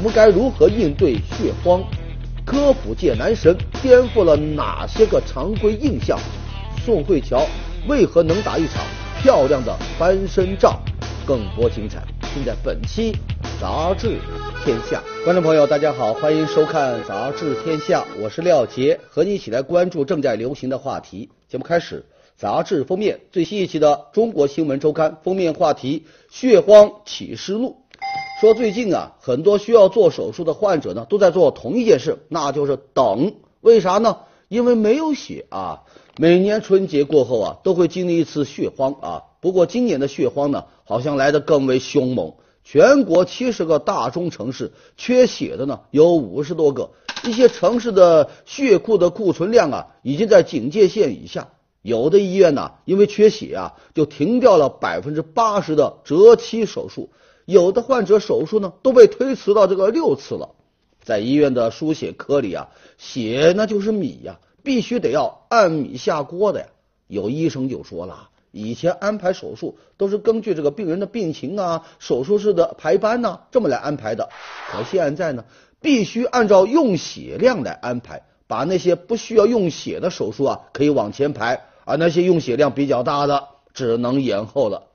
我们该如何应对血荒？科普界男神颠覆了哪些个常规印象？宋慧乔为何能打一场漂亮的翻身仗？更多精彩尽在本期《杂志天下》。观众朋友，大家好，欢迎收看《杂志天下》，我是廖杰，和你一起来关注正在流行的话题。节目开始，杂志封面最新一期的《中国新闻周刊》封面话题：血荒启示录。说最近啊，很多需要做手术的患者呢，都在做同一件事，那就是等。为啥呢？因为没有血啊。每年春节过后啊，都会经历一次血荒啊。不过今年的血荒呢，好像来得更为凶猛。全国七十个大中城市缺血的呢有五十多个，一些城市的血库的库存量啊，已经在警戒线以下。有的医院呢，因为缺血啊，就停掉了百分之八十的择期手术。有的患者手术呢都被推迟到这个六次了，在医院的输血科里啊，血那就是米呀，必须得要按米下锅的呀。有医生就说了，以前安排手术都是根据这个病人的病情啊、手术室的排班呐这么来安排的，可现在呢，必须按照用血量来安排，把那些不需要用血的手术啊可以往前排，而那些用血量比较大的只能延后了。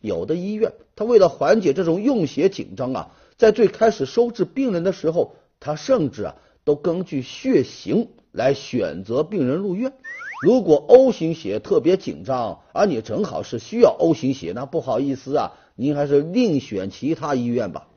有的医院，他为了缓解这种用血紧张啊，在最开始收治病人的时候，他甚至啊都根据血型来选择病人入院。如果 O 型血特别紧张，而你正好是需要 O 型血，那不好意思啊，您还是另选其他医院吧。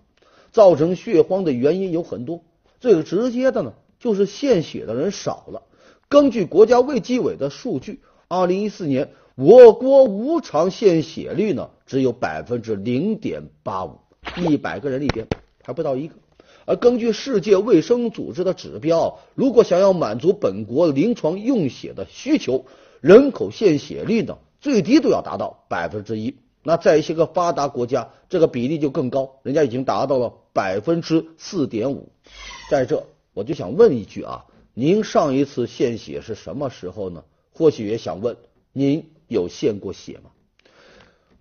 造成血荒的原因有很多，最直接的呢就是献血的人少了。根据国家卫计委的数据，二零一四年。我国无偿献血率呢只有百分之零点八五，一百个人里边还不到一个。而根据世界卫生组织的指标，如果想要满足本国临床用血的需求，人口献血率呢最低都要达到百分之一。那在一些个发达国家，这个比例就更高，人家已经达到了百分之四点五。在这，我就想问一句啊，您上一次献血是什么时候呢？或许也想问您。有献过血吗？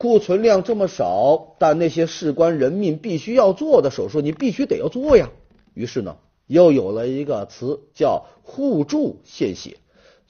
库存量这么少，但那些事关人命、必须要做的手术，你必须得要做呀。于是呢，又有了一个词叫互助献血。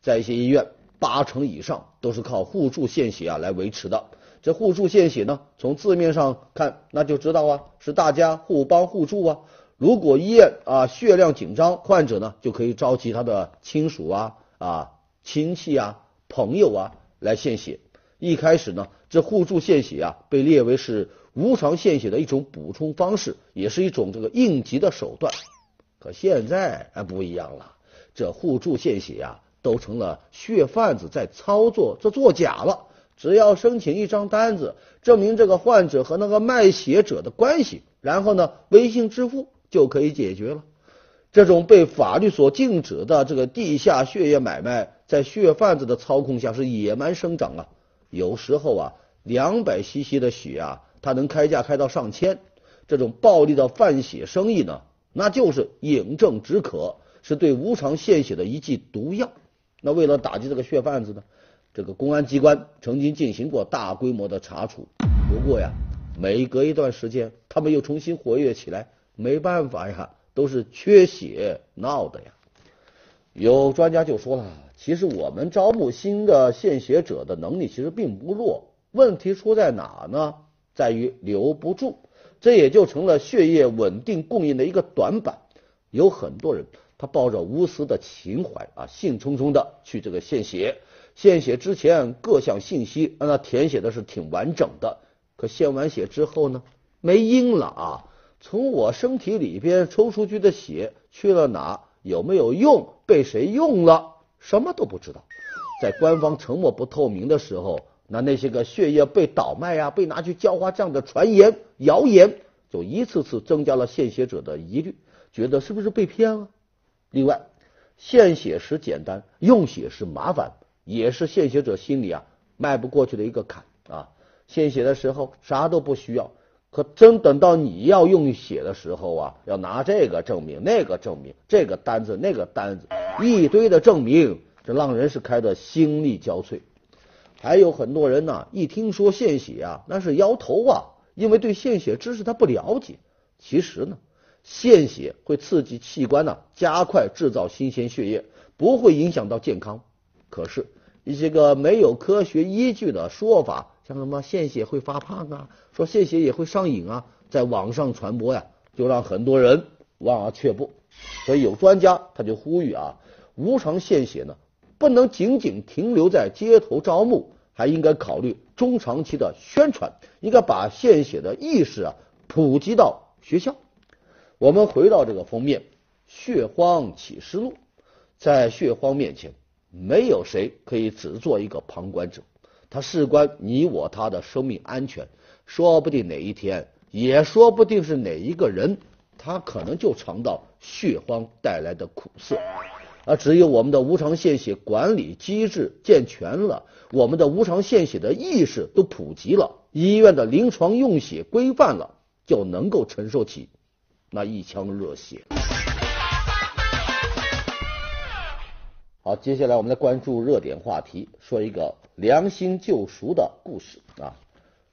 在一些医院，八成以上都是靠互助献血啊来维持的。这互助献血呢，从字面上看，那就知道啊，是大家互帮互助啊。如果医院啊血量紧张，患者呢就可以召集他的亲属啊、啊亲戚啊、朋友啊。来献血，一开始呢，这互助献血啊，被列为是无偿献血的一种补充方式，也是一种这个应急的手段。可现在啊不一样了，这互助献血啊，都成了血贩子在操作，这作假了。只要申请一张单子，证明这个患者和那个卖血者的关系，然后呢，微信支付就可以解决了。这种被法律所禁止的这个地下血液买卖。在血贩子的操控下是野蛮生长啊！有时候啊，两百 cc 的血啊，它能开价开到上千。这种暴利的贩血生意呢，那就是饮鸩止渴，是对无偿献血的一剂毒药。那为了打击这个血贩子呢，这个公安机关曾经进行过大规模的查处。不过呀，每隔一段时间，他们又重新活跃起来。没办法呀，都是缺血闹的呀。有专家就说了。其实我们招募新的献血者的能力其实并不弱，问题出在哪呢？在于留不住，这也就成了血液稳定供应的一个短板。有很多人他抱着无私的情怀啊，兴冲冲的去这个献血，献血之前各项信息让他填写的是挺完整的，可献完血之后呢，没音了啊！从我身体里边抽出去的血去了哪？有没有用？被谁用了？什么都不知道，在官方沉默不透明的时候，那那些个血液被倒卖呀、被拿去浇花这样的传言、谣言，就一次次增加了献血者的疑虑，觉得是不是被骗了？另外，献血时简单，用血时麻烦，也是献血者心里啊迈不过去的一个坎啊。献血的时候啥都不需要，可真等到你要用血的时候啊，要拿这个证明、那个证明、这个单子、那个单子。一堆的证明，这让人是开的心力交瘁。还有很多人呢，一听说献血啊，那是摇头啊，因为对献血知识他不了解。其实呢，献血会刺激器官呢，加快制造新鲜血液，不会影响到健康。可是，一些个没有科学依据的说法，像什么献血会发胖啊，说献血也会上瘾啊，在网上传播呀，就让很多人望而却步。所以有专家他就呼吁啊，无偿献血呢，不能仅仅停留在街头招募，还应该考虑中长期的宣传，应该把献血的意识啊普及到学校。我们回到这个封面，血荒启示录，在血荒面前，没有谁可以只做一个旁观者，它事关你我他的生命安全，说不定哪一天，也说不定是哪一个人，他可能就尝到血荒带来的苦涩，而只有我们的无偿献血管理机制健全了，我们的无偿献血的意识都普及了，医院的临床用血规范了，就能够承受起。那一腔热血。好，接下来我们来关注热点话题，说一个良心救赎的故事啊。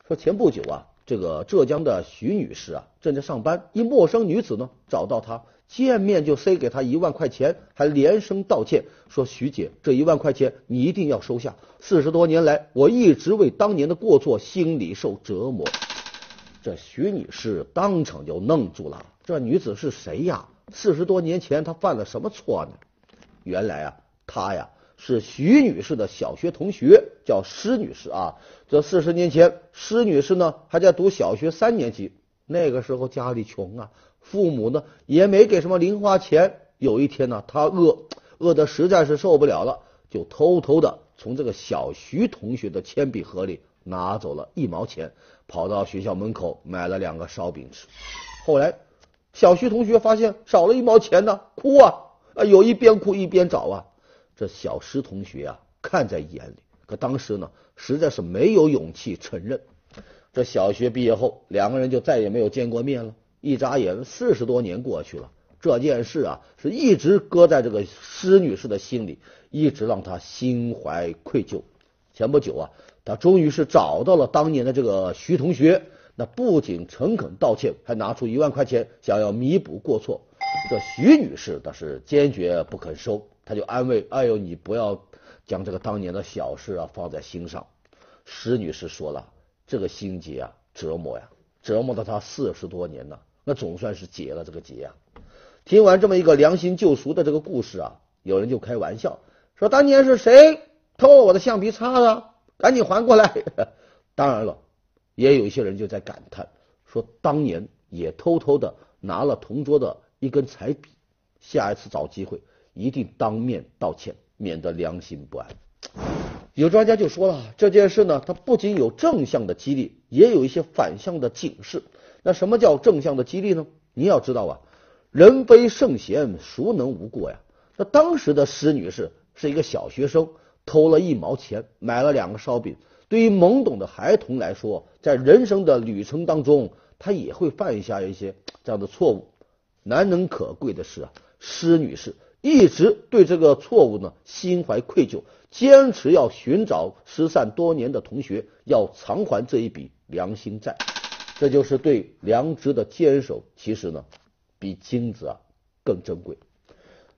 说前不久啊，这个浙江的徐女士啊，正在上班，一陌生女子呢找到她，见面就塞给她一万块钱，还连声道歉，说徐姐，这一万块钱你一定要收下。四十多年来，我一直为当年的过错心里受折磨。这徐女士当场就愣住了。这女子是谁呀？四十多年前她犯了什么错呢？原来啊，她呀是徐女士的小学同学，叫施女士啊。这四十年前，施女士呢还在读小学三年级。那个时候家里穷啊，父母呢也没给什么零花钱。有一天呢，他饿，饿的实在是受不了了，就偷偷的从这个小徐同学的铅笔盒里拿走了一毛钱，跑到学校门口买了两个烧饼吃。后来。小徐同学发现少了一毛钱呢，哭啊啊！有一边哭一边找啊。这小石同学啊，看在眼里，可当时呢，实在是没有勇气承认。这小学毕业后，两个人就再也没有见过面了。一眨眼，四十多年过去了，这件事啊，是一直搁在这个施女士的心里，一直让她心怀愧疚。前不久啊，她终于是找到了当年的这个徐同学。那不仅诚恳道歉，还拿出一万块钱想要弥补过错。这徐女士倒是坚决不肯收，她就安慰：“哎呦，你不要将这个当年的小事啊放在心上。”施女士说了：“这个心结啊，折磨呀，折磨了她四十多年呢，那总算是解了这个结呀。”听完这么一个良心救赎的这个故事啊，有人就开玩笑说：“当年是谁偷了我的橡皮擦的？赶紧还过来！” 当然了。也有一些人就在感叹，说当年也偷偷的拿了同桌的一根彩笔，下一次找机会一定当面道歉，免得良心不安。有专家就说了，这件事呢，它不仅有正向的激励，也有一些反向的警示。那什么叫正向的激励呢？你要知道啊，人非圣贤，孰能无过呀？那当时的施女士是一个小学生，偷了一毛钱，买了两个烧饼。对于懵懂的孩童来说，在人生的旅程当中，他也会犯下一些这样的错误。难能可贵的是啊，施女士一直对这个错误呢心怀愧疚，坚持要寻找失散多年的同学，要偿还这一笔良心债。这就是对良知的坚守，其实呢，比金子啊更珍贵。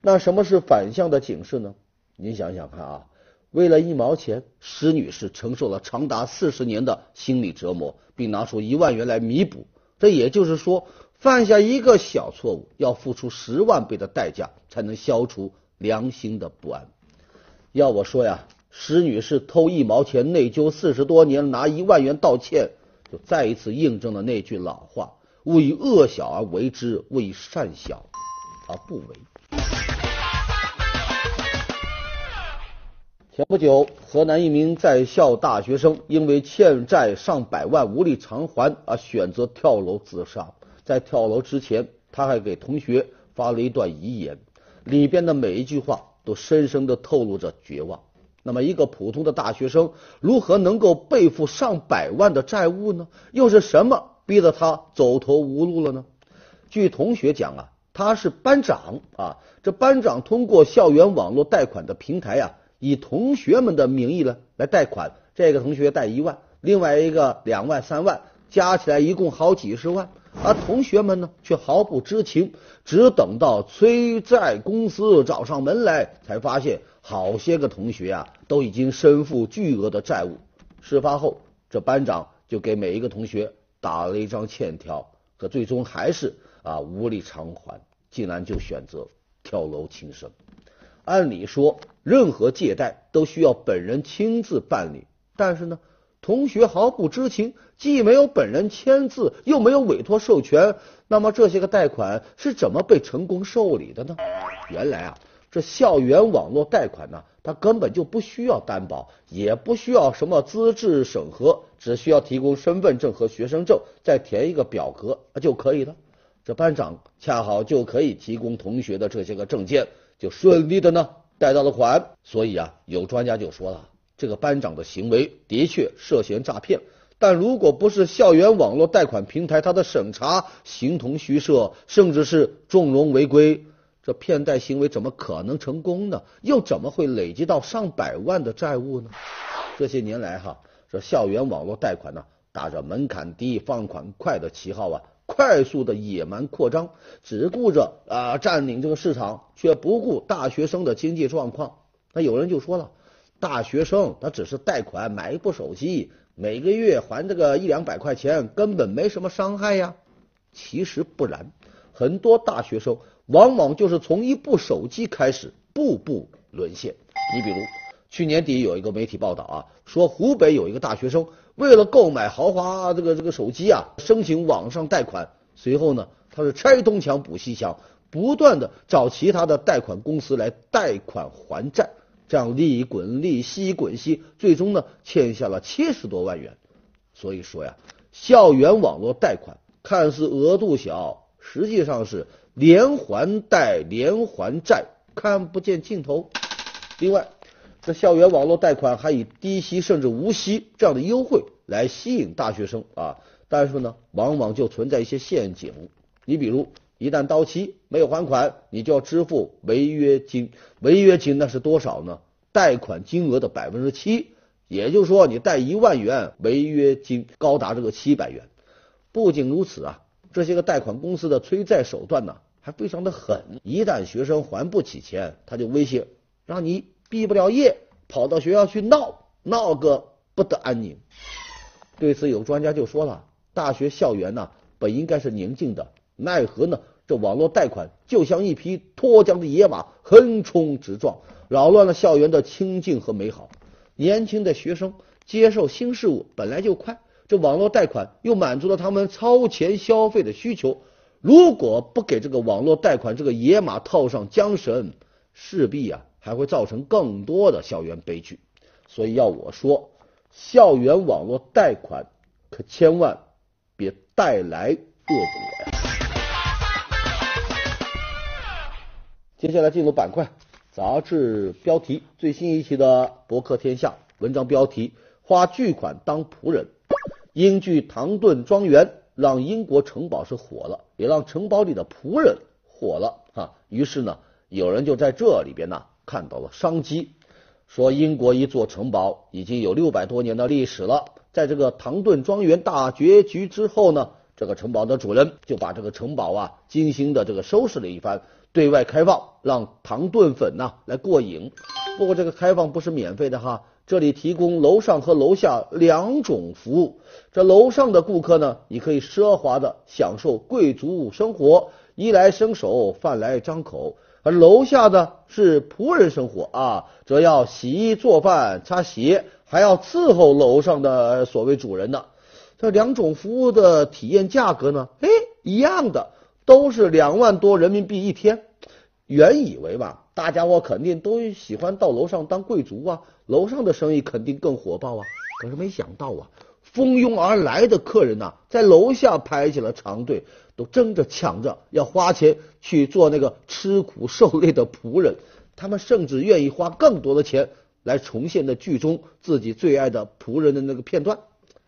那什么是反向的警示呢？您想想看啊。为了一毛钱，施女士承受了长达四十年的心理折磨，并拿出一万元来弥补。这也就是说，犯下一个小错误，要付出十万倍的代价，才能消除良心的不安。要我说呀，施女士偷一毛钱，内疚四十多年，拿一万元道歉，就再一次印证了那句老话：勿以恶小而为之，勿以善小而不为。前不久，河南一名在校大学生因为欠债上百万无力偿还而选择跳楼自杀。在跳楼之前，他还给同学发了一段遗言，里边的每一句话都深深的透露着绝望。那么，一个普通的大学生如何能够背负上百万的债务呢？又是什么逼得他走投无路了呢？据同学讲啊，他是班长啊，这班长通过校园网络贷款的平台啊。以同学们的名义呢来贷款，这个同学贷一万，另外一个两万、三万，加起来一共好几十万。而同学们呢却毫不知情，只等到催债公司找上门来，才发现好些个同学啊都已经身负巨额的债务。事发后，这班长就给每一个同学打了一张欠条，可最终还是啊无力偿还，竟然就选择跳楼轻生。按理说，任何借贷都需要本人亲自办理，但是呢，同学毫不知情，既没有本人签字，又没有委托授权，那么这些个贷款是怎么被成功受理的呢？原来啊，这校园网络贷款呢，它根本就不需要担保，也不需要什么资质审核，只需要提供身份证和学生证，再填一个表格就可以了。这班长恰好就可以提供同学的这些个证件。就顺利的呢贷到了款，所以啊，有专家就说了，这个班长的行为的确涉嫌诈骗，但如果不是校园网络贷款平台它的审查形同虚设，甚至是纵容违规，这骗贷行为怎么可能成功呢？又怎么会累积到上百万的债务呢？这些年来哈，这校园网络贷款呢，打着门槛低、放款快的旗号啊。快速的野蛮扩张，只顾着啊占领这个市场，却不顾大学生的经济状况。那有人就说了，大学生他只是贷款买一部手机，每个月还这个一两百块钱，根本没什么伤害呀。其实不然，很多大学生往往就是从一部手机开始，步步沦陷。你比如去年底有一个媒体报道啊，说湖北有一个大学生。为了购买豪华这个这个手机啊，申请网上贷款。随后呢，他是拆东墙补西墙，不断的找其他的贷款公司来贷款还债，这样利滚利，息滚息，最终呢欠下了七十多万元。所以说呀，校园网络贷款看似额度小，实际上是连还贷连还债，看不见尽头。另外。这校园网络贷款还以低息甚至无息这样的优惠来吸引大学生啊，但是呢，往往就存在一些陷阱。你比如，一旦到期没有还款，你就要支付违约金。违约金那是多少呢？贷款金额的百分之七，也就是说，你贷一万元，违约金高达这个七百元。不仅如此啊，这些个贷款公司的催债手段呢，还非常的狠。一旦学生还不起钱，他就威胁让你。毕不了业，跑到学校去闹，闹个不得安宁。对此，有专家就说了：大学校园呢，本应该是宁静的，奈何呢？这网络贷款就像一匹脱缰的野马，横冲直撞，扰乱了校园的清静和美好。年轻的学生接受新事物本来就快，这网络贷款又满足了他们超前消费的需求。如果不给这个网络贷款这个野马套上缰绳，势必啊。还会造成更多的校园悲剧，所以要我说，校园网络贷款可千万别带来恶果呀。接下来进入板块，杂志标题，最新一期的《博客天下》文章标题：花巨款当仆人。英剧《唐顿庄园》让英国城堡是火了，也让城堡里的仆人火了哈。于是呢，有人就在这里边呢。看到了商机，说英国一座城堡已经有六百多年的历史了。在这个唐顿庄园大结局之后呢，这个城堡的主人就把这个城堡啊精心的这个收拾了一番，对外开放，让糖炖粉呐来过瘾。不过这个开放不是免费的哈，这里提供楼上和楼下两种服务。这楼上的顾客呢，你可以奢华的享受贵族生活，衣来伸手，饭来张口。而楼下的是仆人生活啊，则要洗衣做饭、擦鞋，还要伺候楼上的所谓主人呢。这两种服务的体验价格呢，哎，一样的，都是两万多人民币一天。原以为吧，大家伙肯定都喜欢到楼上当贵族啊，楼上的生意肯定更火爆啊。可是没想到啊。蜂拥而来的客人呐，在楼下排起了长队，都争着抢着要花钱去做那个吃苦受累的仆人。他们甚至愿意花更多的钱来重现那剧中自己最爱的仆人的那个片段。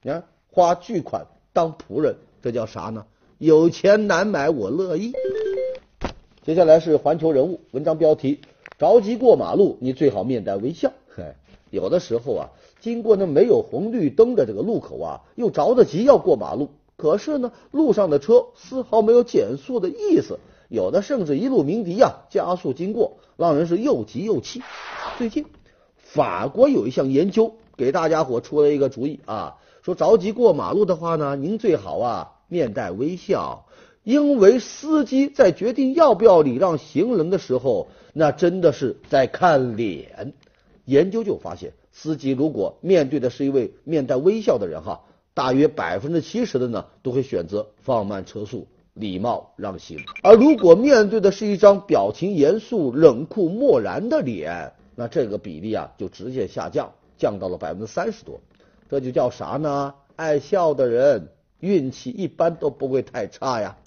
你看，花巨款当仆人，这叫啥呢？有钱难买我乐意。接下来是环球人物文章标题：着急过马路，你最好面带微笑。嘿，有的时候啊。经过那没有红绿灯的这个路口啊，又着着急要过马路，可是呢，路上的车丝毫没有减速的意思，有的甚至一路鸣笛呀，加速经过，让人是又急又气。最近，法国有一项研究给大家伙出了一个主意啊，说着急过马路的话呢，您最好啊面带微笑，因为司机在决定要不要礼让行人的时候，那真的是在看脸。研究就发现，司机如果面对的是一位面带微笑的人哈。大约百分之七十的呢，都会选择放慢车速，礼貌让行。而如果面对的是一张表情严肃、冷酷漠然的脸，那这个比例啊就直线下降，降到了百分之三十多。这就叫啥呢？爱笑的人运气一般都不会太差呀。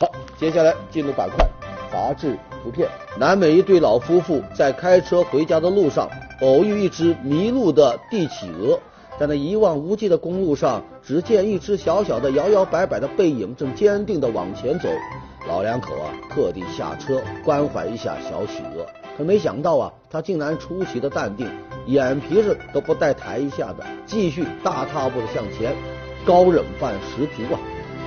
好，接下来进入板块，杂志图片。南美一对老夫妇在开车回家的路上，偶遇一只迷路的帝企鹅。在那一望无际的公路上，只见一只小小的、摇摇摆摆的背影，正坚定地往前走。老两口啊，特地下车关怀一下小企鹅。可没想到啊，他竟然出奇的淡定，眼皮子都不带抬一下的，继续大踏步的向前，高冷范十足啊！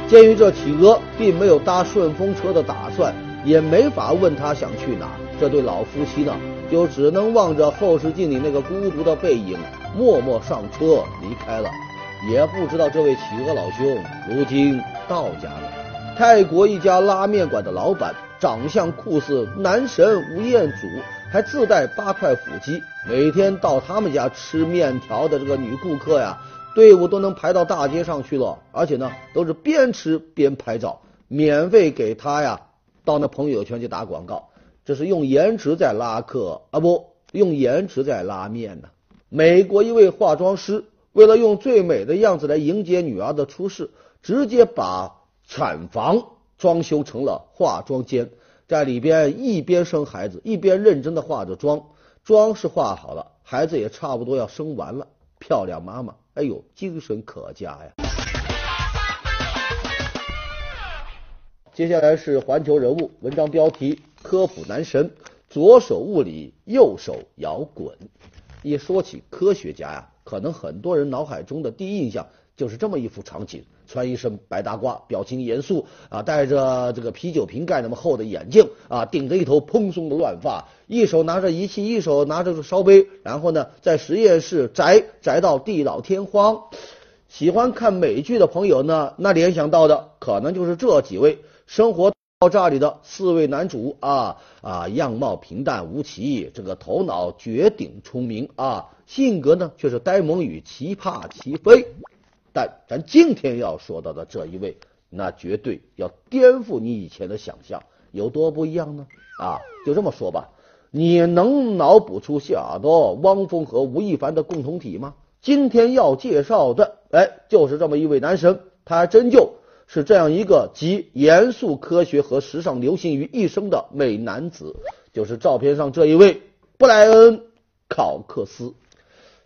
鉴于这企鹅并没有搭顺风车的打算，也没法问他想去哪，这对老夫妻呢，就只能望着后视镜里那个孤独的背影。默默上车离开了，也不知道这位企鹅老兄如今到家了。泰国一家拉面馆的老板长相酷似男神吴彦祖，还自带八块腹肌。每天到他们家吃面条的这个女顾客呀，队伍都能排到大街上去了。而且呢，都是边吃边拍照，免费给他呀到那朋友圈去打广告。这是用颜值在拉客啊，不用颜值在拉面呢。美国一位化妆师为了用最美的样子来迎接女儿的出世，直接把产房装修成了化妆间，在里边一边生孩子，一边认真的化着妆。妆是化好了，孩子也差不多要生完了。漂亮妈妈，哎呦，精神可嘉呀！接下来是环球人物文章标题：科普男神，左手物理，右手摇滚。一说起科学家呀，可能很多人脑海中的第一印象就是这么一幅场景：穿一身白大褂，表情严肃啊，戴着这个啤酒瓶盖那么厚的眼镜啊，顶着一头蓬松的乱发，一手拿着仪器，一手拿着烧杯，然后呢，在实验室宅宅到地老天荒。喜欢看美剧的朋友呢，那联想到的可能就是这几位生活。爆炸里的四位男主啊啊，样貌平淡无奇，这个头脑绝顶聪明啊，性格呢却是呆萌与奇葩齐飞。但咱今天要说到的这一位，那绝对要颠覆你以前的想象，有多不一样呢？啊，就这么说吧，你能脑补出谢耳朵汪峰和吴亦凡的共同体吗？今天要介绍的，哎，就是这么一位男神，他还真就是这样一个集严肃科学和时尚流行于一身的美男子，就是照片上这一位布莱恩·考克斯。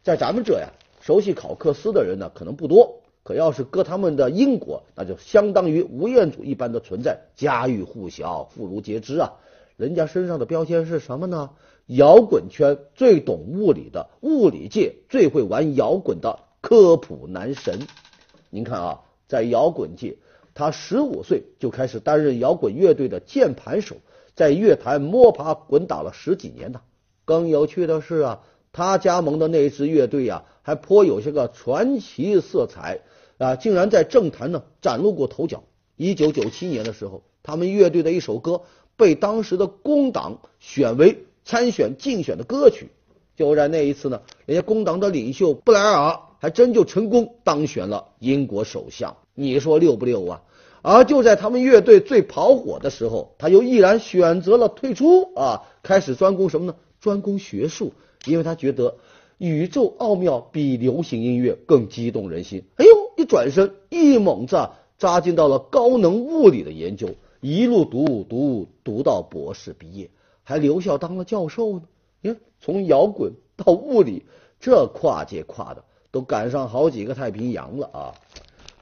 在咱们这呀，熟悉考克斯的人呢可能不多，可要是搁他们的英国，那就相当于吴彦祖一般的存在，家喻户晓，妇孺皆知啊。人家身上的标签是什么呢？摇滚圈最懂物理的，物理界最会玩摇滚的科普男神。您看啊，在摇滚界。他十五岁就开始担任摇滚乐队的键盘手，在乐坛摸爬滚打了十几年呢。更有趣的是啊，他加盟的那支乐队呀，还颇有些个传奇色彩啊，竟然在政坛呢崭露过头角。一九九七年的时候，他们乐队的一首歌被当时的工党选为参选竞选的歌曲。就在那一次呢，人家工党的领袖布莱尔还真就成功当选了英国首相。你说六不六啊？而就在他们乐队最跑火的时候，他又毅然选择了退出啊，开始专攻什么呢？专攻学术，因为他觉得宇宙奥妙比流行音乐更激动人心。哎呦，一转身，一猛子扎进到了高能物理的研究，一路读读读到博士毕业，还留校当了教授呢。你看，从摇滚到物理，这跨界跨的都赶上好几个太平洋了啊！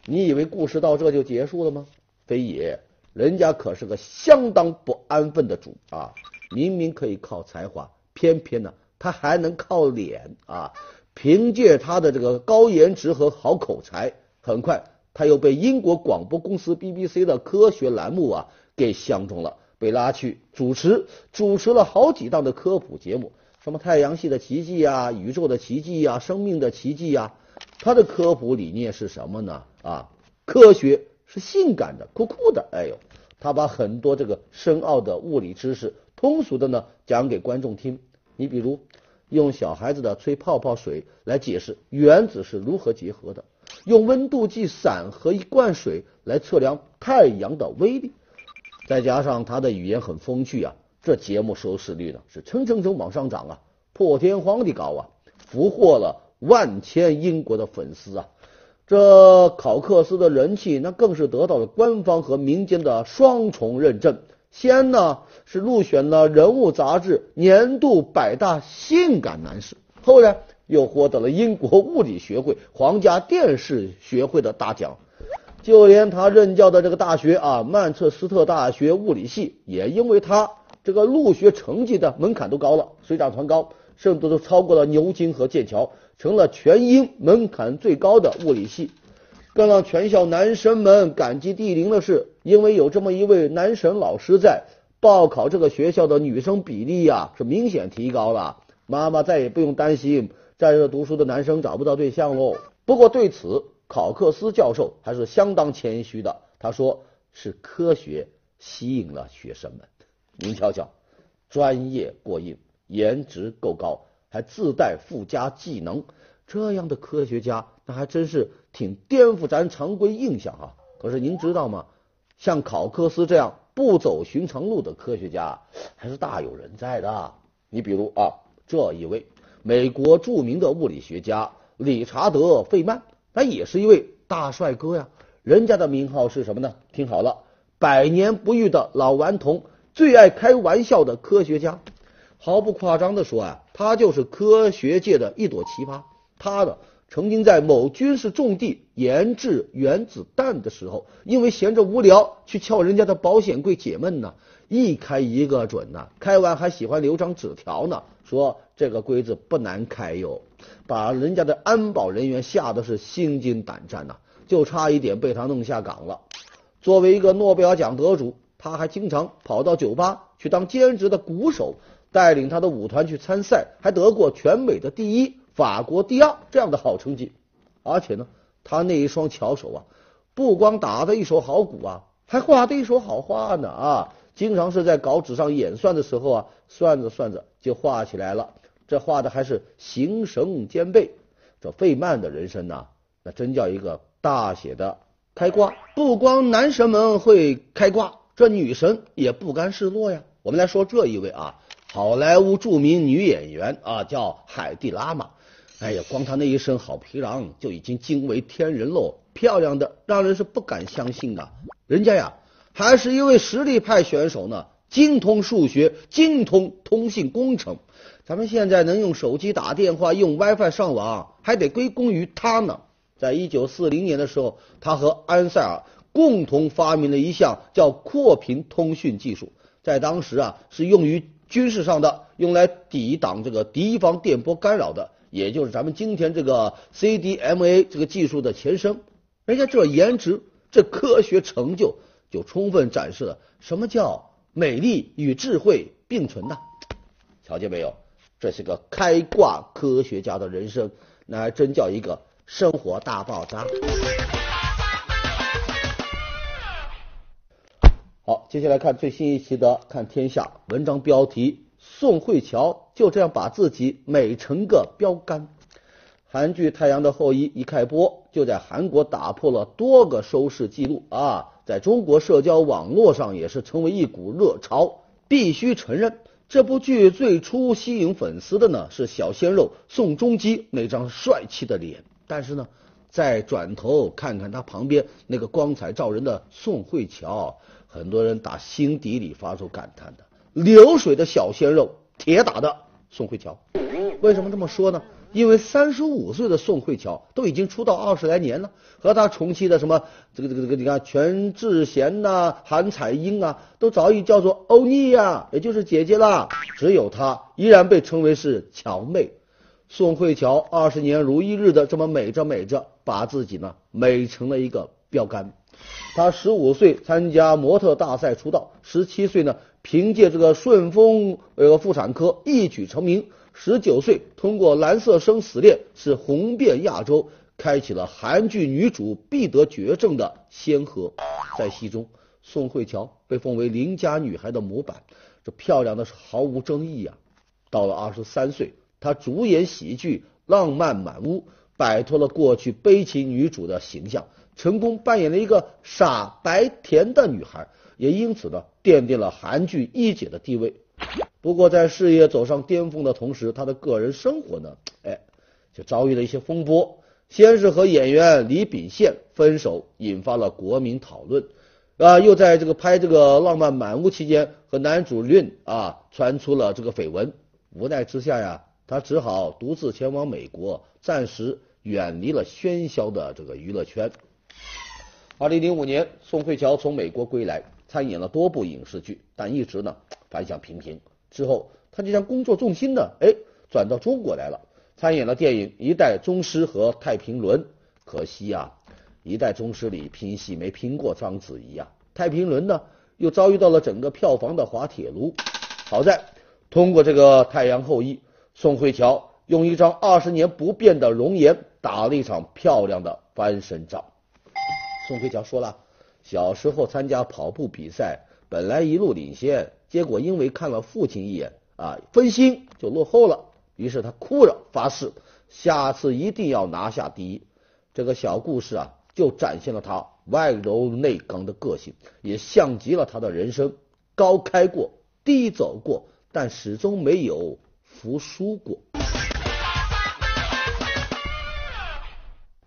你以为故事到这就结束了吗？非也，人家可是个相当不安分的主啊！明明可以靠才华，偏偏呢，他还能靠脸啊！凭借他的这个高颜值和好口才，很快他又被英国广播公司 BBC 的科学栏目啊给相中了，被拉去主持，主持了好几档的科普节目，什么太阳系的奇迹呀、宇宙的奇迹呀、生命的奇迹呀。他的科普理念是什么呢？啊，科学是性感的、酷酷的。哎呦，他把很多这个深奥的物理知识通俗的呢讲给观众听。你比如用小孩子的吹泡泡水来解释原子是如何结合的，用温度计伞和一罐水来测量太阳的威力，再加上他的语言很风趣啊，这节目收视率呢是蹭蹭蹭往上涨啊，破天荒的高啊，俘获了。万千英国的粉丝啊，这考克斯的人气那更是得到了官方和民间的双重认证。先呢是入选了《人物》杂志年度百大性感男士，后来又获得了英国物理学会、皇家电视学会的大奖。就连他任教的这个大学啊，曼彻斯特大学物理系，也因为他这个入学成绩的门槛都高了，水涨船高，甚至都超过了牛津和剑桥。成了全英门槛最高的物理系，更让全校男神们感激涕零的是，因为有这么一位男神老师在，报考这个学校的女生比例呀是明显提高了。妈妈再也不用担心在这读书的男生找不到对象喽。不过对此，考克斯教授还是相当谦虚的，他说是科学吸引了学生们。您瞧瞧，专业过硬，颜值够高。还自带附加技能，这样的科学家那还真是挺颠覆咱常规印象哈。可是您知道吗？像考克斯这样不走寻常路的科学家还是大有人在的。你比如啊，这一位美国著名的物理学家理查德·费曼，那也是一位大帅哥呀。人家的名号是什么呢？听好了，百年不遇的老顽童，最爱开玩笑的科学家。毫不夸张的说啊，他就是科学界的一朵奇葩。他呢，曾经在某军事重地研制原子弹的时候，因为闲着无聊去撬人家的保险柜解闷呢，一开一个准呐。开完还喜欢留张纸条呢，说这个柜子不难开哟，把人家的安保人员吓得是心惊胆战呐，就差一点被他弄下岗了。作为一个诺贝尔奖得主，他还经常跑到酒吧去当兼职的鼓手。带领他的舞团去参赛，还得过全美的第一、法国第二这样的好成绩。而且呢，他那一双巧手啊，不光打的一手好鼓啊，还画的一手好画呢啊！经常是在稿纸上演算的时候啊，算着算着就画起来了。这画的还是形神兼备。这费曼的人生呢，那真叫一个大写的开挂。不光男神们会开挂，这女神也不甘示弱呀。我们来说这一位啊。好莱坞著名女演员啊，叫海蒂拉玛。哎呀，光她那一身好皮囊就已经惊为天人喽，漂亮的让人是不敢相信啊！人家呀，还是一位实力派选手呢，精通数学，精通通信工程。咱们现在能用手机打电话、用 WiFi 上网，还得归功于她呢。在一九四零年的时候，她和安塞尔共同发明了一项叫扩频通讯技术，在当时啊，是用于。军事上的用来抵挡这个敌方电波干扰的，也就是咱们今天这个 CDMA 这个技术的前身。人家这颜值，这科学成就，就充分展示了什么叫美丽与智慧并存呐！瞧见没有？这是个开挂科学家的人生，那还真叫一个生活大爆炸。好，接下来看最新一期的《看天下》文章标题：宋慧乔就这样把自己美成个标杆。韩剧《太阳的后裔》一开播，就在韩国打破了多个收视记录啊，在中国社交网络上也是成为一股热潮。必须承认，这部剧最初吸引粉丝的呢是小鲜肉宋仲基那张帅气的脸，但是呢，再转头看看他旁边那个光彩照人的宋慧乔。很多人打心底里发出感叹的，流水的小鲜肉，铁打的宋慧乔。为什么这么说呢？因为三十五岁的宋慧乔都已经出道二十来年了，和他同期的什么这个这个这个，你看全智贤呐、韩彩英啊，都早已叫做欧尼呀，也就是姐姐啦。只有她依然被称为是乔妹。宋慧乔二十年如一日的这么美着美着，把自己呢美成了一个标杆。他十五岁参加模特大赛出道，十七岁呢凭借这个顺丰呃妇产科一举成名，十九岁通过《蓝色生死恋》是红遍亚洲，开启了韩剧女主必得绝症的先河。在戏中，宋慧乔被奉为邻家女孩的模板，这漂亮的是毫无争议呀。到了二十三岁，她主演喜剧《浪漫满屋》，摆脱了过去悲情女主的形象。成功扮演了一个傻白甜的女孩，也因此呢奠定了韩剧一姐的地位。不过在事业走上巅峰的同时，她的个人生活呢，哎，就遭遇了一些风波。先是和演员李秉宪分手，引发了国民讨论，啊，又在这个拍这个《浪漫满屋》期间和男主润啊传出了这个绯闻。无奈之下呀，他只好独自前往美国，暂时远离了喧嚣的这个娱乐圈。二零零五年，宋慧乔从美国归来，参演了多部影视剧，但一直呢反响平平。之后，他就将工作重心呢，哎，转到中国来了，参演了电影《一代宗师》和《太平轮》。可惜呀，《一代宗师》里拼戏没拼过章子怡啊，《太平轮》呢又遭遇到了整个票房的滑铁卢。好在通过这个《太阳后裔》，宋慧乔用一张二十年不变的容颜，打了一场漂亮的翻身仗。宋慧乔说了，小时候参加跑步比赛，本来一路领先，结果因为看了父亲一眼啊，分心就落后了。于是他哭着发誓，下次一定要拿下第一。这个小故事啊，就展现了他外柔内刚的个性，也像极了他的人生：高开过，低走过，但始终没有服输过。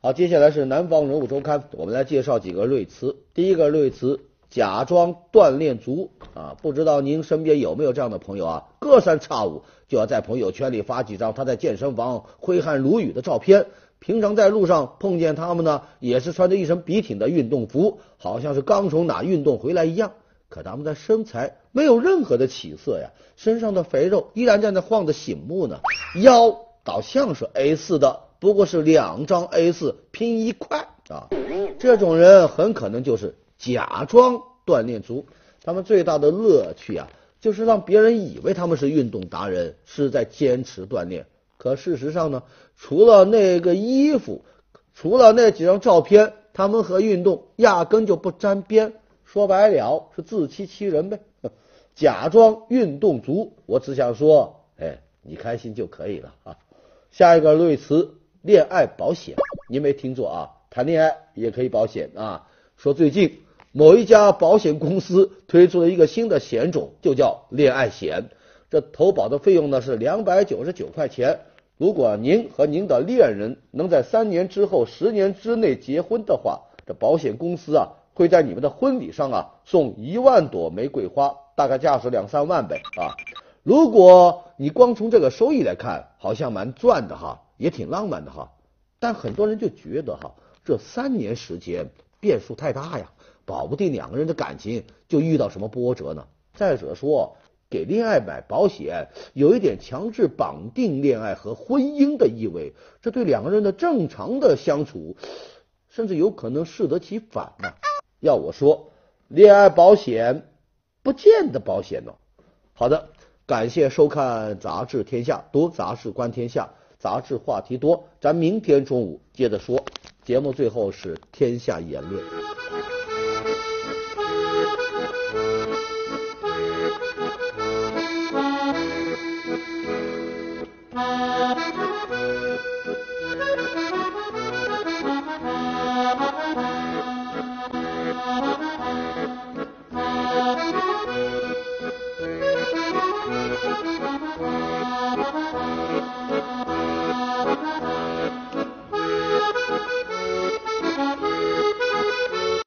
好，接下来是南方人物周刊，我们来介绍几个瑞词。第一个瑞词，假装锻炼足啊，不知道您身边有没有这样的朋友啊？隔三差五就要在朋友圈里发几张他在健身房挥汗如雨的照片。平常在路上碰见他们呢，也是穿着一身笔挺的运动服，好像是刚从哪运动回来一样。可他们的身材没有任何的起色呀，身上的肥肉依然在那晃得醒目呢，腰倒像是 A 四的。不过是两张 A 四拼一块啊！这种人很可能就是假装锻炼足，他们最大的乐趣啊，就是让别人以为他们是运动达人，是在坚持锻炼。可事实上呢，除了那个衣服，除了那几张照片，他们和运动压根就不沾边。说白了，是自欺欺人呗，假装运动足。我只想说，哎，你开心就可以了啊！下一个类词。恋爱保险，您没听错啊，谈恋爱也可以保险啊。说最近某一家保险公司推出了一个新的险种，就叫恋爱险。这投保的费用呢是两百九十九块钱。如果您和您的恋人能在三年之后、十年之内结婚的话，这保险公司啊会在你们的婚礼上啊送一万朵玫瑰花，大概价值两三万呗啊。如果你光从这个收益来看，好像蛮赚的哈。也挺浪漫的哈，但很多人就觉得哈，这三年时间变数太大呀，保不定两个人的感情就遇到什么波折呢。再者说，给恋爱买保险有一点强制绑定恋爱和婚姻的意味，这对两个人的正常的相处，甚至有可能适得其反呢。要我说，恋爱保险不见得保险呢。好的，感谢收看杂志天下，读杂志观天下。杂志话题多，咱明天中午接着说。节目最后是天下言论。